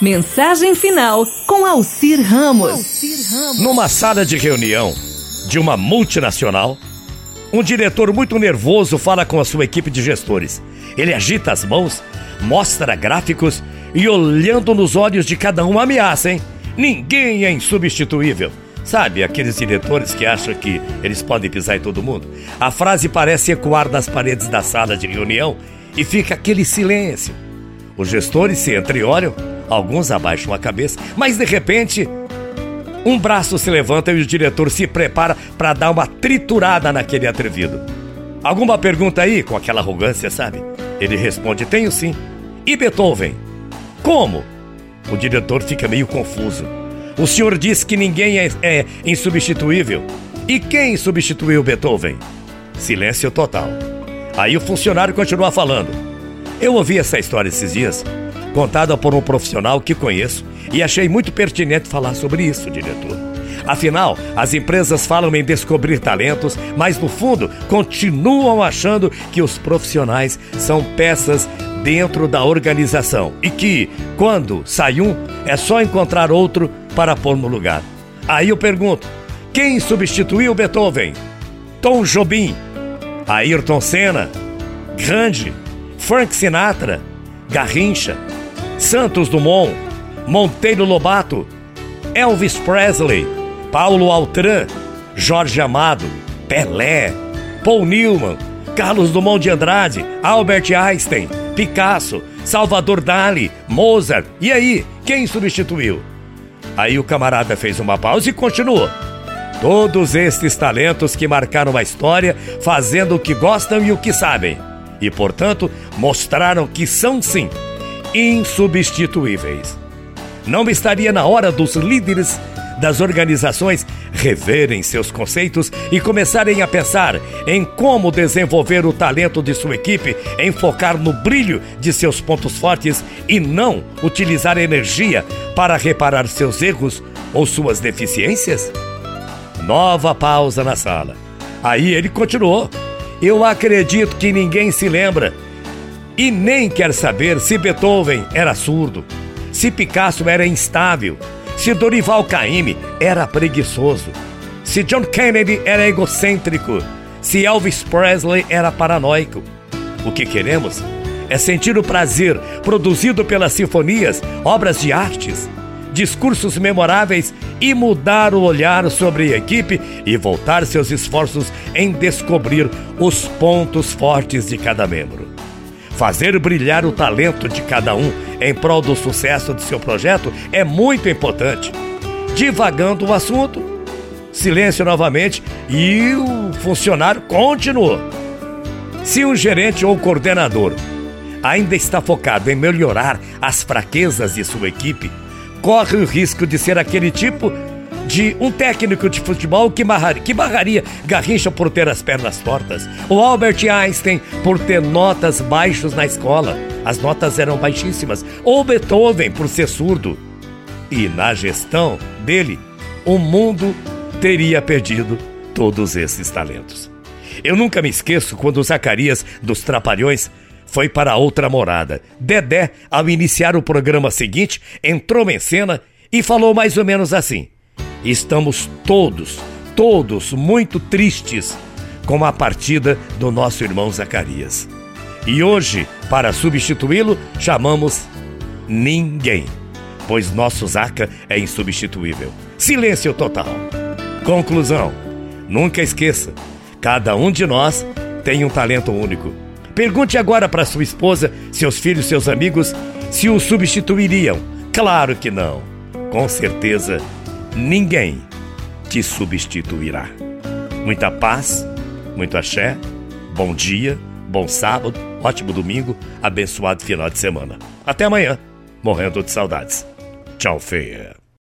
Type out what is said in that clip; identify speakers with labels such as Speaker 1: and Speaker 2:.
Speaker 1: Mensagem final com Alcir Ramos.
Speaker 2: Numa sala de reunião de uma multinacional, um diretor muito nervoso fala com a sua equipe de gestores. Ele agita as mãos, mostra gráficos e, olhando nos olhos de cada um, ameaça, hein? Ninguém é insubstituível. Sabe, aqueles diretores que acham que eles podem pisar em todo mundo? A frase parece ecoar nas paredes da sala de reunião e fica aquele silêncio. Os gestores se entreolham Alguns abaixam a cabeça, mas de repente, um braço se levanta e o diretor se prepara para dar uma triturada naquele atrevido. Alguma pergunta aí, com aquela arrogância, sabe? Ele responde: Tenho sim. E Beethoven? Como? O diretor fica meio confuso. O senhor disse que ninguém é, é insubstituível. E quem substituiu Beethoven? Silêncio total. Aí o funcionário continua falando. Eu ouvi essa história esses dias contada por um profissional que conheço e achei muito pertinente falar sobre isso, diretor. Afinal, as empresas falam em descobrir talentos, mas no fundo continuam achando que os profissionais são peças dentro da organização e que, quando sai um, é só encontrar outro para pôr no lugar. Aí eu pergunto: quem substituiu Beethoven? Tom Jobim, Ayrton Senna, Grande, Frank Sinatra, Garrincha, Santos Dumont, Monteiro Lobato, Elvis Presley, Paulo Altran, Jorge Amado, Pelé, Paul Newman, Carlos Dumont de Andrade, Albert Einstein, Picasso, Salvador Dali, Mozart. E aí, quem substituiu? Aí o camarada fez uma pausa e continuou. Todos estes talentos que marcaram a história, fazendo o que gostam e o que sabem. E, portanto, mostraram que são sim insubstituíveis. Não estaria na hora dos líderes das organizações reverem seus conceitos e começarem a pensar em como desenvolver o talento de sua equipe, em focar no brilho de seus pontos fortes e não utilizar energia para reparar seus erros ou suas deficiências? Nova pausa na sala. Aí ele continuou. Eu acredito que ninguém se lembra e nem quer saber se Beethoven era surdo, se Picasso era instável, se Dorival Caymmi era preguiçoso, se John Kennedy era egocêntrico, se Elvis Presley era paranoico. O que queremos é sentir o prazer produzido pelas sinfonias, obras de artes, discursos memoráveis e mudar o olhar sobre a equipe e voltar seus esforços em descobrir os pontos fortes de cada membro. Fazer brilhar o talento de cada um em prol do sucesso de seu projeto é muito importante. Divagando o assunto, silêncio novamente e o funcionário continuou. Se um gerente ou coordenador ainda está focado em melhorar as fraquezas de sua equipe, corre o risco de ser aquele tipo de um técnico de futebol que, barraria, que barraria Garrincha por ter as pernas tortas, o Albert Einstein por ter notas baixas na escola, as notas eram baixíssimas, ou Beethoven por ser surdo. E na gestão dele, o mundo teria perdido todos esses talentos. Eu nunca me esqueço quando Zacarias dos Trapalhões foi para outra morada. Dedé, ao iniciar o programa seguinte, entrou em cena e falou mais ou menos assim: Estamos todos, todos muito tristes com a partida do nosso irmão Zacarias. E hoje, para substituí-lo, chamamos ninguém, pois nosso Zaca é insubstituível. Silêncio total. Conclusão: nunca esqueça, cada um de nós tem um talento único. Pergunte agora para sua esposa, seus filhos, seus amigos, se o substituiriam. Claro que não. Com certeza ninguém te substituirá. Muita paz, muito axé, bom dia, bom sábado, ótimo domingo, abençoado final de semana. Até amanhã, morrendo de saudades. Tchau, feia.